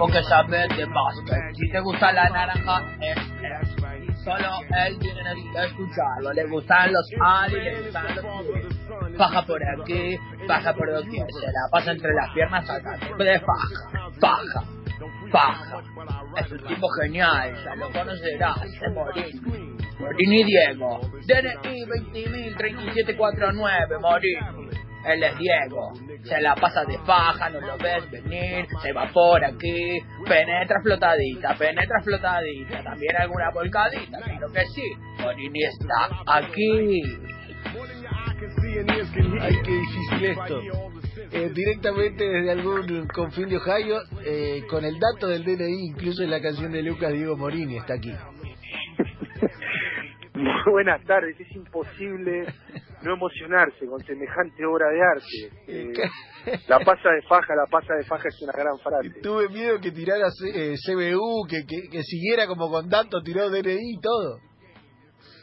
porque sabes de básquet. Si te gusta la naranja, es. Solo él tiene que escucharlo. Le gustan los Ali, le gustan los Faja por aquí, faja por aquí. Se la pasa entre las piernas sacando de faja, faja, faja. Es un tipo genial, ya lo conocerás, es Morini. Morini Diego. DNI 20.03749, Morini. Él es Diego. Se la pasa de faja, no lo ves venir, se va por aquí, penetra flotadita, penetra flotadita, también alguna volcadita, claro que sí. Morini está aquí. Ay, qué difícil esto. Eh, directamente desde algún confín de Ohio, eh, con el dato del DNI, incluso en la canción de Lucas Diego Morini, está aquí. Muy buenas tardes, es imposible no emocionarse con semejante obra de arte. Eh, la pasa de faja, la pasa de faja es una gran frase. Tuve miedo que tirara eh, CBU, que, que, que siguiera como con dato, tiró DNI y todo.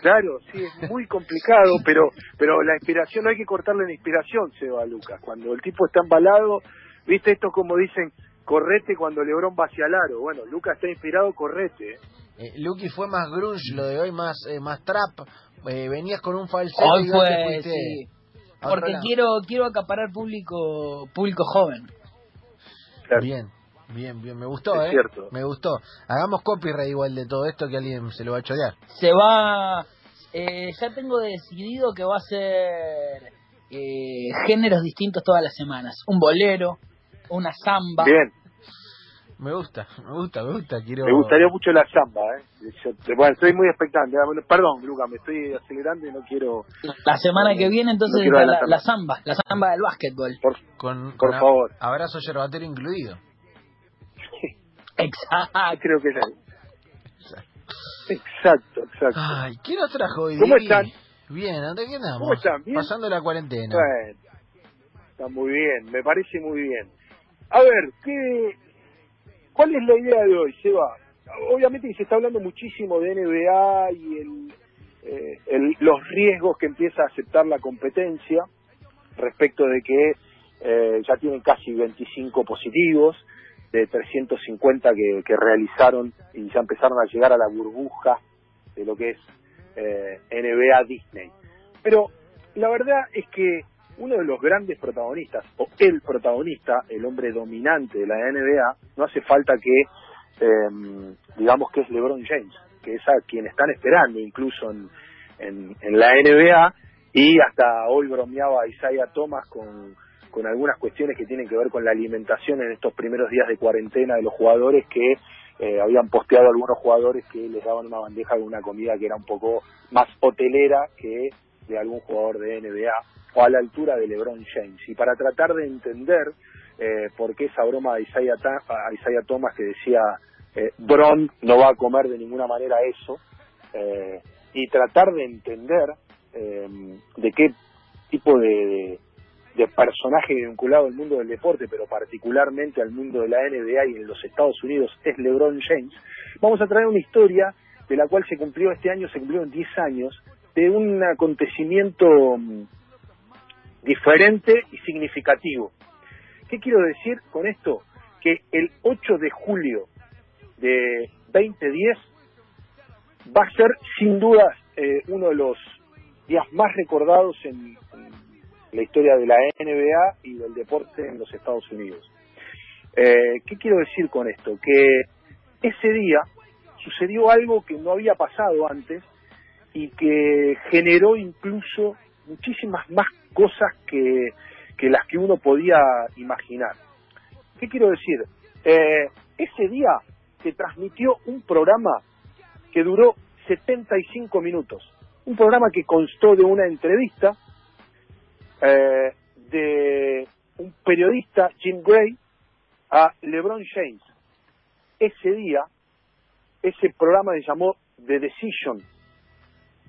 Claro, sí, es muy complicado, pero pero la inspiración, no hay que cortarle la inspiración, Seba Lucas. Cuando el tipo está embalado, viste esto como dicen, correte cuando Lebrón va hacia el aro. Bueno, Lucas está inspirado, correte. ¿Eh? Lucky fue más grunge, lo de hoy más eh, más trap. Eh, venías con un falsete Hoy y vos te fue, fuiste sí. Porque quiero quiero acaparar público público joven. Claro. Bien, bien, bien, me gustó, Es ¿eh? cierto. Me gustó. Hagamos copyright igual de todo esto que alguien se lo va a chorear. Se va... eh, ya tengo decidido que va a ser eh, géneros distintos todas las semanas. Un bolero, una samba. Bien, Me gusta, me gusta, me gusta. Quiero... me gustaría mucho la samba, ¿eh? Yo- bueno, estoy muy expectante. Ah, Perdón, Lucas, me estoy acelerando y no quiero... La semana que viene entonces No la, la samba, la samba del básquetbol. Por, Con, por con a- favor. Abrazo yerbatero incluido. Exacto. Creo que es Exacto, exacto. Ay, ¿qué nos trajo hoy? ¿Cómo están? Bien, ¿dónde qué andamos? ¿Cómo están? ¿Bien? Pasando la cuarentena. Bueno, está muy bien, me parece muy bien. A ver, ¿qué, ¿cuál es la idea de hoy, Seba? Obviamente se está hablando muchísimo de NBA y el, eh, el- los riesgos que empieza a aceptar la competencia respecto de que eh, ya tienen casi 25 positivos de 350 que, que realizaron y ya empezaron a llegar a la burbuja de lo que es eh, NBA Disney. Pero la verdad es que uno de los grandes protagonistas, o el protagonista, el hombre dominante de la NBA, no hace falta que, eh, digamos que es LeBron James, que es a quien están esperando incluso en, en, la NBA, y hasta hoy bromeaba Isaiah Thomas con, con algunas cuestiones que tienen que ver con la alimentación en estos primeros días de cuarentena de los jugadores que eh, habían posteado algunos jugadores que les daban una bandeja con una comida que era un poco más hotelera que de algún jugador de NBA o a la altura de LeBron James. Y para tratar de entender eh, por qué esa broma de Isaiah, Isaiah Thomas que decía eh, Bron no va a comer de ninguna manera eso, eh, y tratar de entender eh, de qué tipo de, de, de personaje vinculado al mundo del deporte, pero particularmente al mundo de la NBA y en los Estados Unidos es LeBron James, vamos a traer una historia de la cual se cumplió este año, se cumplieron 10 años, de un acontecimiento mm, diferente y significativo. ¿Qué quiero decir con esto? Que el 8 de julio de 2010 va a ser sin duda eh, uno de los días más recordados en, en la historia de la NBA y del deporte en los Estados Unidos. Eh, ¿Qué quiero decir con esto? Que ese día sucedió algo que no había pasado antes y que generó incluso muchísimas más cosas que, que las que uno podía imaginar. ¿Qué quiero decir? Eh, ese día se transmitió un programa que duró 75 minutos. Un programa que constó de una entrevista eh, de un periodista, Jim Gray, a LeBron James. Ese día, ese programa se llamó The Decision.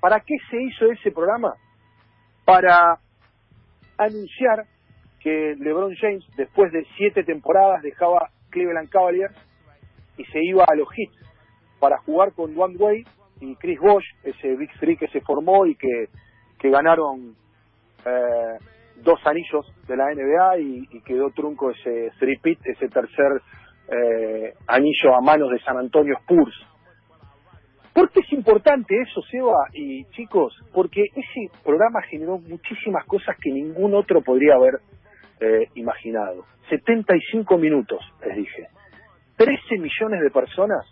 ¿Para qué se hizo ese programa? Para anunciar que LeBron James, después de siete temporadas, dejaba Cleveland Cavaliers y se iba a los Heat para jugar con Dwayne Wade y Chris Bosh, ese Big Three que se formó y que, que ganaron eh, dos anillos de la NBA y, y quedó trunco ese three-peat, ese tercer eh, anillo a manos de San Antonio Spurs. ¿Por qué es importante eso, Seba y chicos? Porque ese programa generó muchísimas cosas que ningún otro podría haber eh, imaginado. 75 minutos, les dije. 13 millones de personas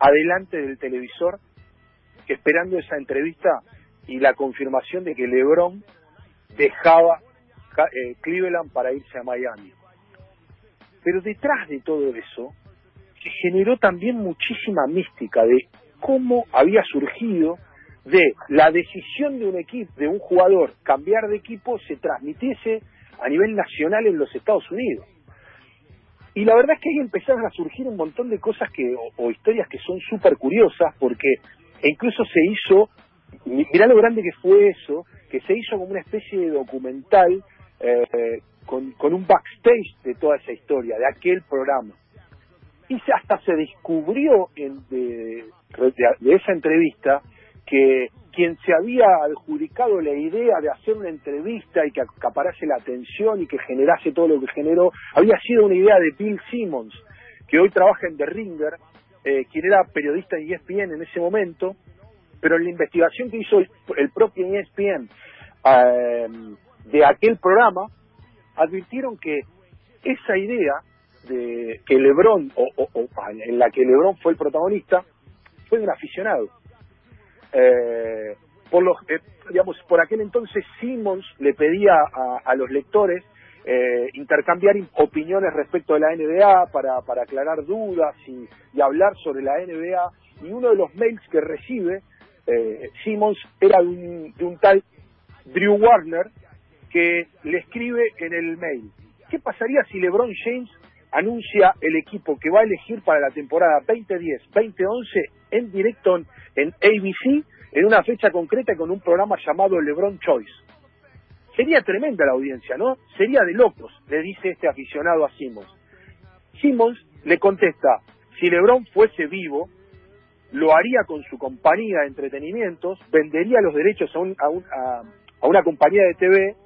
adelante del televisor esperando esa entrevista y la confirmación de que LeBron dejaba eh, Cleveland para irse a Miami. Pero detrás de todo eso se generó también muchísima mística de cómo había surgido de la decisión de un equipo, de un jugador cambiar de equipo se transmitiese a nivel nacional en los Estados Unidos. Y la verdad es que ahí empezaron a surgir un montón de cosas que o, historias que son súper curiosas porque incluso se hizo, mirá lo grande que fue eso, que se hizo como una especie de documental eh, con, con un backstage de toda esa historia, de aquel programa. Y hasta se descubrió en, de, de, esa entrevista que quien se había adjudicado la idea de hacer una entrevista y que acaparase la atención y que generase todo lo que generó, había sido una idea de Bill Simmons, que hoy trabaja en The Ringer, eh, quien era periodista en ESPN en ese momento, pero en la investigación que hizo el, propio ESPN eh, de aquel programa, advirtieron que esa idea de que LeBron, o, en la que LeBron fue el protagonista, fue un aficionado. Eh, por los, eh, digamos, por aquel entonces Simmons le pedía a, los lectores eh, intercambiar opiniones respecto de la NBA para, para aclarar dudas y, hablar sobre la NBA. Y uno de los mails que recibe eh, Simmons era de un, de un tal Drew Warner, que le escribe en el mail, ¿qué pasaría si LeBron James anuncia el equipo que va a elegir para la temporada 2010-2011 en directo en ABC en una fecha concreta con un programa llamado LeBron Choice? Sería tremenda la audiencia, ¿no? Sería de locos, le dice este aficionado a Simmons. Simmons le contesta, si LeBron fuese vivo, lo haría con su compañía de entretenimientos, vendería los derechos a, a una compañía de TV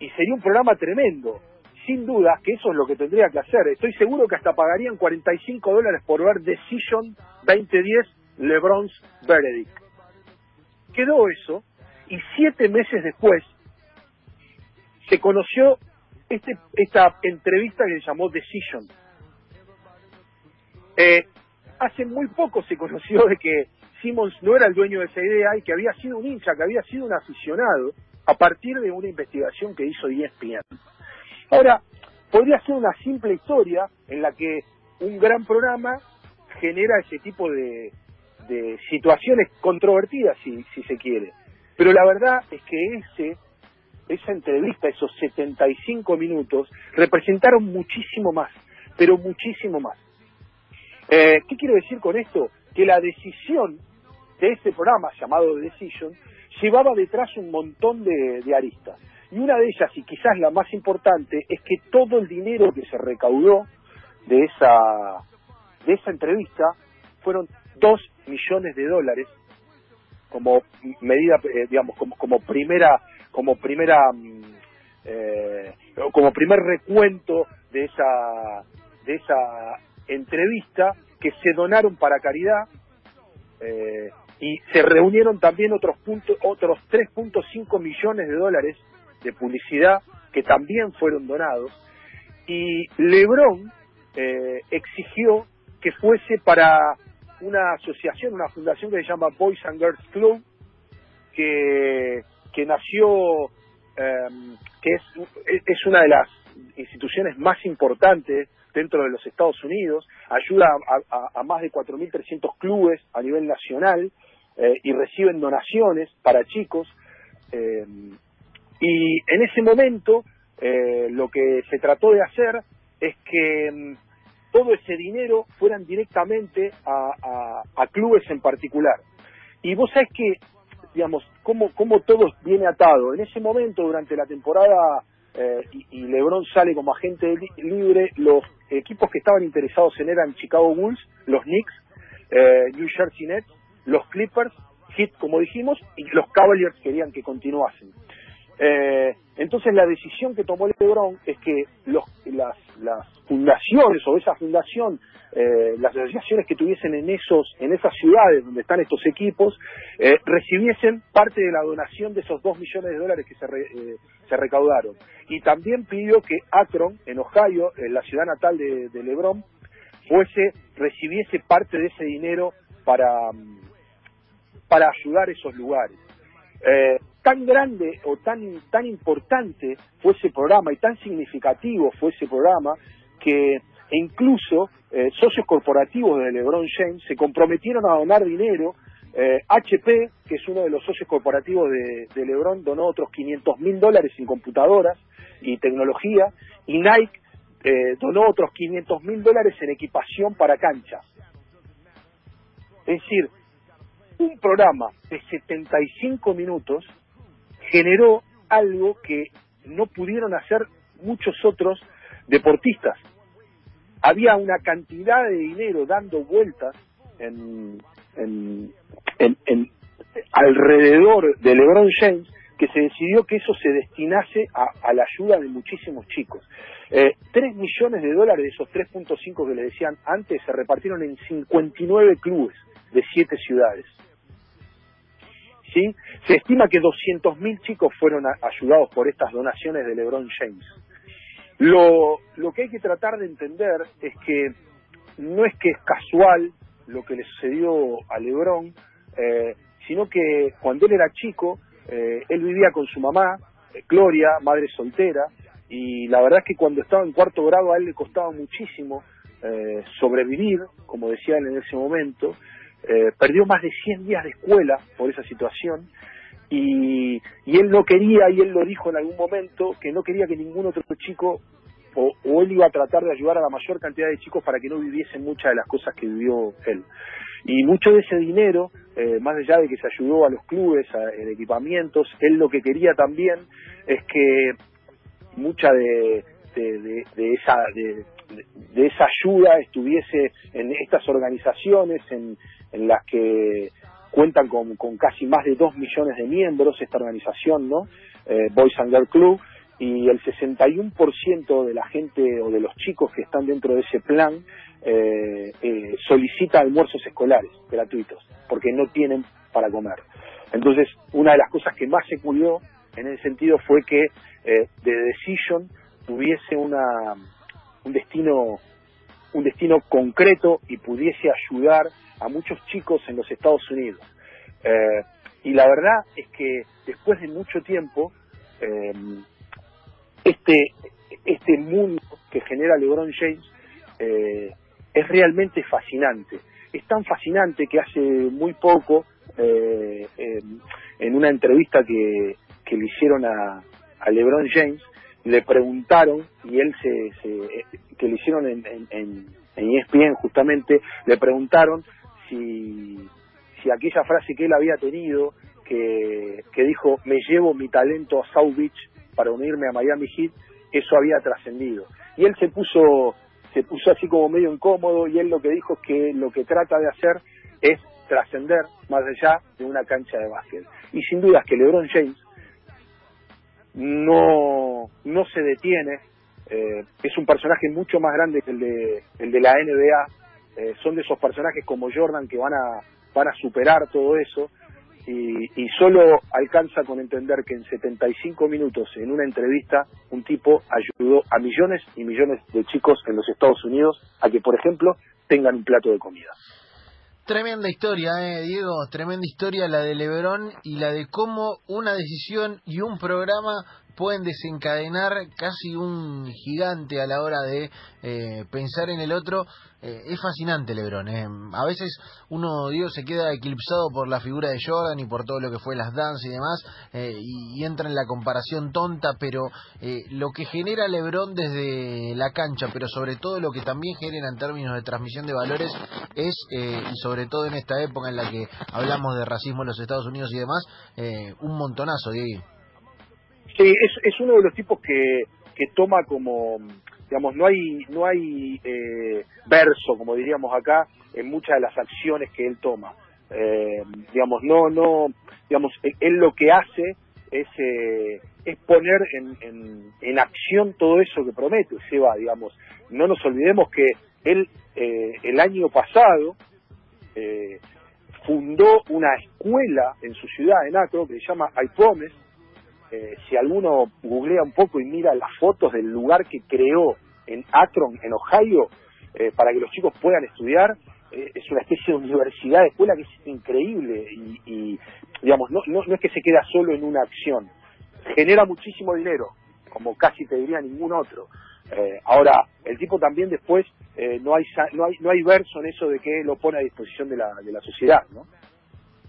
y sería un programa tremendo. Sin duda que eso es lo que tendría que hacer. Estoy seguro que hasta pagarían 45 dólares por ver Decision 2010 LeBron's Verdict. Quedó eso y siete meses después se conoció este, esta entrevista que se llamó Decision. Eh, hace muy poco se conoció de que Simmons no era el dueño de esa idea y que había sido un hincha, que había sido un aficionado a partir de una investigación que hizo ESPN. Ahora, podría ser una simple historia en la que un gran programa genera ese tipo de, situaciones controvertidas, si, se quiere. Pero la verdad es que ese, esa entrevista, esos 75 minutos, representaron muchísimo más, pero muchísimo más. Eh, ¿Qué quiero decir con esto? Que la decisión de este programa llamado Decision llevaba detrás un montón de, aristas. Y una de ellas, y quizás la más importante, es que todo el dinero que se recaudó de esa, de esa entrevista fueron dos millones de dólares como medida, eh, digamos, como, como primera, como primera, mm, eh, como primer recuento de esa, de esa entrevista que se donaron para caridad. Eh, y se reunieron también otros puntos, otros 3.5 millones de dólares de publicidad que también fueron donados y LeBron eh, exigió que fuese para una asociación, una fundación que se llama Boys and Girls Club que, que nació em, que es, es una de las instituciones más importantes dentro de los Estados Unidos, ayuda a, a más de 4.300 clubes a nivel nacional eh, y reciben donaciones para chicos. Eh, y en ese momento eh, lo que se trató de hacer es que mm, todo ese dinero fueran directamente a, a, clubes en particular. Y vos sabés que, digamos, cómo, cómo todo viene atado. En ese momento, durante la temporada, y, y, LeBron sale como agente libre, los equipos que estaban interesados en eran Chicago Bulls, los Knicks, New Jersey Nets los Clippers, Heat, como dijimos, y los Cavaliers querían que continuasen. Eh, entonces la decisión que tomó LeBron es que las, fundaciones o esa fundación, eh, las asociaciones que tuviesen en esos en esas ciudades donde están estos equipos, eh, recibiesen parte de la donación de esos dos millones de dólares que se, eh, se recaudaron. Y también pidió que Akron, en Ohio, la ciudad natal de, de LeBron, fuese recibiese parte de ese dinero para, para ayudar esos lugares. Tan grande o tan, tan importante fue ese programa y tan significativo fue ese programa que incluso eh, socios corporativos de LeBron James se comprometieron a donar dinero. HP, eh, que es uno de los socios corporativos de, LeBron, donó otros 500 mil dólares en computadoras y tecnología, y Nike eh, donó otros 500 mil dólares en equipación para canchas. Es decir, un programa de 75 minutos generó algo que no pudieron hacer muchos otros deportistas. Había una cantidad de dinero dando vueltas en, en, en, alrededor de LeBron James que se decidió que eso se destinase a, la ayuda de muchísimos chicos. Eh, 3 millones de dólares de esos 3.5 que le decían antes se repartieron en 59 clubes de 7 ciudades. ¿Sí? Se estima que 200.000 chicos fueron ayudados por estas donaciones de LeBron James. Lo, lo que hay que tratar de entender es que no es que es casual lo que le sucedió a LeBron, eh, sino que cuando él era chico, eh, él vivía con su mamá, eh, Gloria, madre soltera, y la verdad es que cuando estaba en cuarto grado a él le costaba muchísimo sobrevivir, como decía él en ese momento, eh, perdió más de 100 días de escuela por esa situación y, y, él no quería, y él lo dijo en algún momento, que no quería que ningún otro chico, o, o, él iba a tratar de ayudar a la mayor cantidad de chicos para que no viviesen muchas de las cosas que vivió él. Y mucho de ese dinero, eh, más allá de que se ayudó a los clubes, a, en equipamientos, él lo que quería también es que mucha de, de, de, esa de, de, esa ayuda estuviese en estas organizaciones, en, en las que cuentan con, casi más de dos millones de miembros esta organización, ¿no? Eh, Boys and Girls Club, y el 61% de la gente o de los chicos que están dentro de ese plan eh, eh, solicita almuerzos escolares gratuitos, porque no tienen para comer. Entonces, una de las cosas que más se cuidó en ese sentido fue que eh, The Decision tuviese una, un destino un destino concreto y pudiese ayudar a muchos chicos en los Estados Unidos. Eh, y la verdad es que después de mucho tiempo, eh, este, este mundo que genera LeBron James eh, es realmente fascinante. Es tan fascinante que hace muy poco, en una entrevista que, que le hicieron a LeBron James, le preguntaron, y él se, que le hicieron en, en, en, ESPN justamente, le preguntaron si, si aquella frase que él había tenido, que, que dijo, me llevo mi talento a South Beach para unirme a Miami Heat, eso había trascendido. Y él se puso, se puso así como medio incómodo y él lo que dijo es que lo que trata de hacer es trascender más allá de una cancha de básquet. Y sin duda es que LeBron James no, no se detiene, eh, es un personaje mucho más grande que el de, el de la NBA, eh, son de esos personajes como Jordan que van a, van a superar todo eso. Y, y solo alcanza con entender que en 75 minutos en una entrevista un tipo ayudó a millones y millones de chicos en los Estados Unidos a que, por ejemplo, tengan un plato de comida. Tremenda historia, eh, Diego, tremenda historia la de Lebrón y la de cómo una decisión y un programa pueden desencadenar casi un gigante a la hora de eh, pensar en el otro. Eh, es fascinante Lebron. Eh. A veces uno, Dios, se queda eclipsado por la figura de Jordan y por todo lo que fue las danzas y demás, y, y, entra en la comparación tonta, pero lo que genera Lebron desde la cancha, pero sobre todo lo que también genera en términos de transmisión de valores, es, y sobre todo en esta época en la que hablamos de racismo en los Estados Unidos y demás, un montonazo, Diego. Sí, es, es uno de los tipos que, que toma como, digamos, no hay, no hay eh, verso, como diríamos acá, en muchas de las acciones que él toma. Eh, digamos, no, no, digamos, él lo que hace es, eh, es poner en, en, en, acción todo eso que promete Seba, digamos. No nos olvidemos que él eh, el año pasado eh, fundó una escuela en su ciudad, en Acro, que se llama I Promise. Eh, si alguno googlea un poco y mira las fotos del lugar que creó en Akron, en Ohio, eh, para que los chicos puedan estudiar, eh, es una especie de universidad de escuela que es increíble y, y digamos, no, no, no es que se queda solo en una acción, genera muchísimo dinero, como casi te diría ningún otro. Eh, ahora, el tipo también después no hay no hay no hay verso en eso de que lo pone a disposición de la, de la sociedad, ¿no?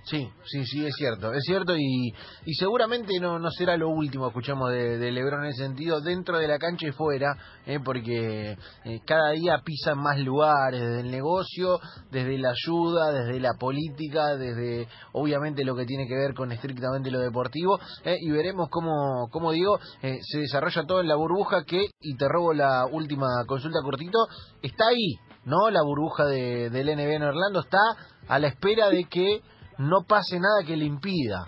Sí, sí, sí, es cierto, es cierto y, seguramente no, no será lo último, escuchamos de, de Lebron en ese sentido, dentro de la cancha y fuera, eh, porque eh, cada día pisan más lugares, desde el negocio, desde la ayuda, desde la política, desde obviamente lo que tiene que ver con estrictamente lo deportivo, eh, y veremos cómo, cómo digo, eh, se desarrolla todo en la burbuja que, y te robo la última consulta cortito, está ahí, ¿no? La burbuja de, del NBA en Orlando está a la espera de que no pase nada que le impida.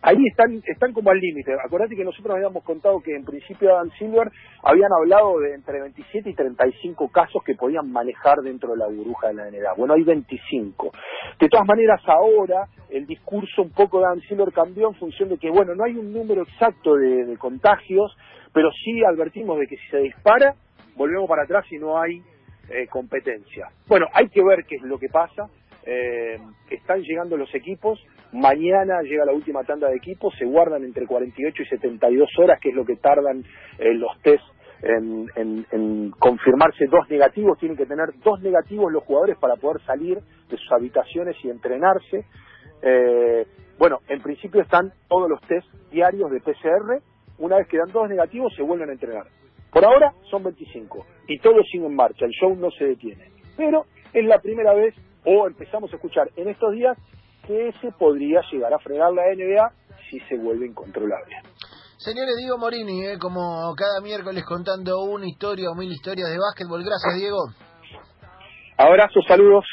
Ahí están, están como al límite. Acordate que nosotros habíamos contado que en principio Adam Silver habían hablado de entre 27 y 35 casos que podían manejar dentro de la burbuja de la NBA. Bueno, hay 25. De todas maneras, ahora el discurso un poco de Adam Silver cambió en función de que, bueno, no hay un número exacto de, de contagios, pero sí advertimos de que si se dispara, volvemos para atrás y no hay eh, competencia. Bueno, hay que ver qué es lo que pasa eh, están llegando los equipos, mañana llega la última tanda de equipos, se guardan entre 48 y 72 horas, que es lo que tardan eh, los test en, en, confirmarse dos negativos, tienen que tener dos negativos los jugadores para poder salir de sus habitaciones y entrenarse. Eh, bueno, en principio están todos los test diarios de PCR, una vez que dan dos negativos se vuelven a entrenar. Por ahora son 25 y todo sigue en marcha, el show no se detiene. Pero es la primera vez o empezamos a escuchar en estos días que ese podría llegar a frenar la NBA si se vuelve incontrolable. Señores, Diego Morini, eh, como cada miércoles contando una historia o mil historias de básquetbol. Gracias, Diego. Abrazos, saludos.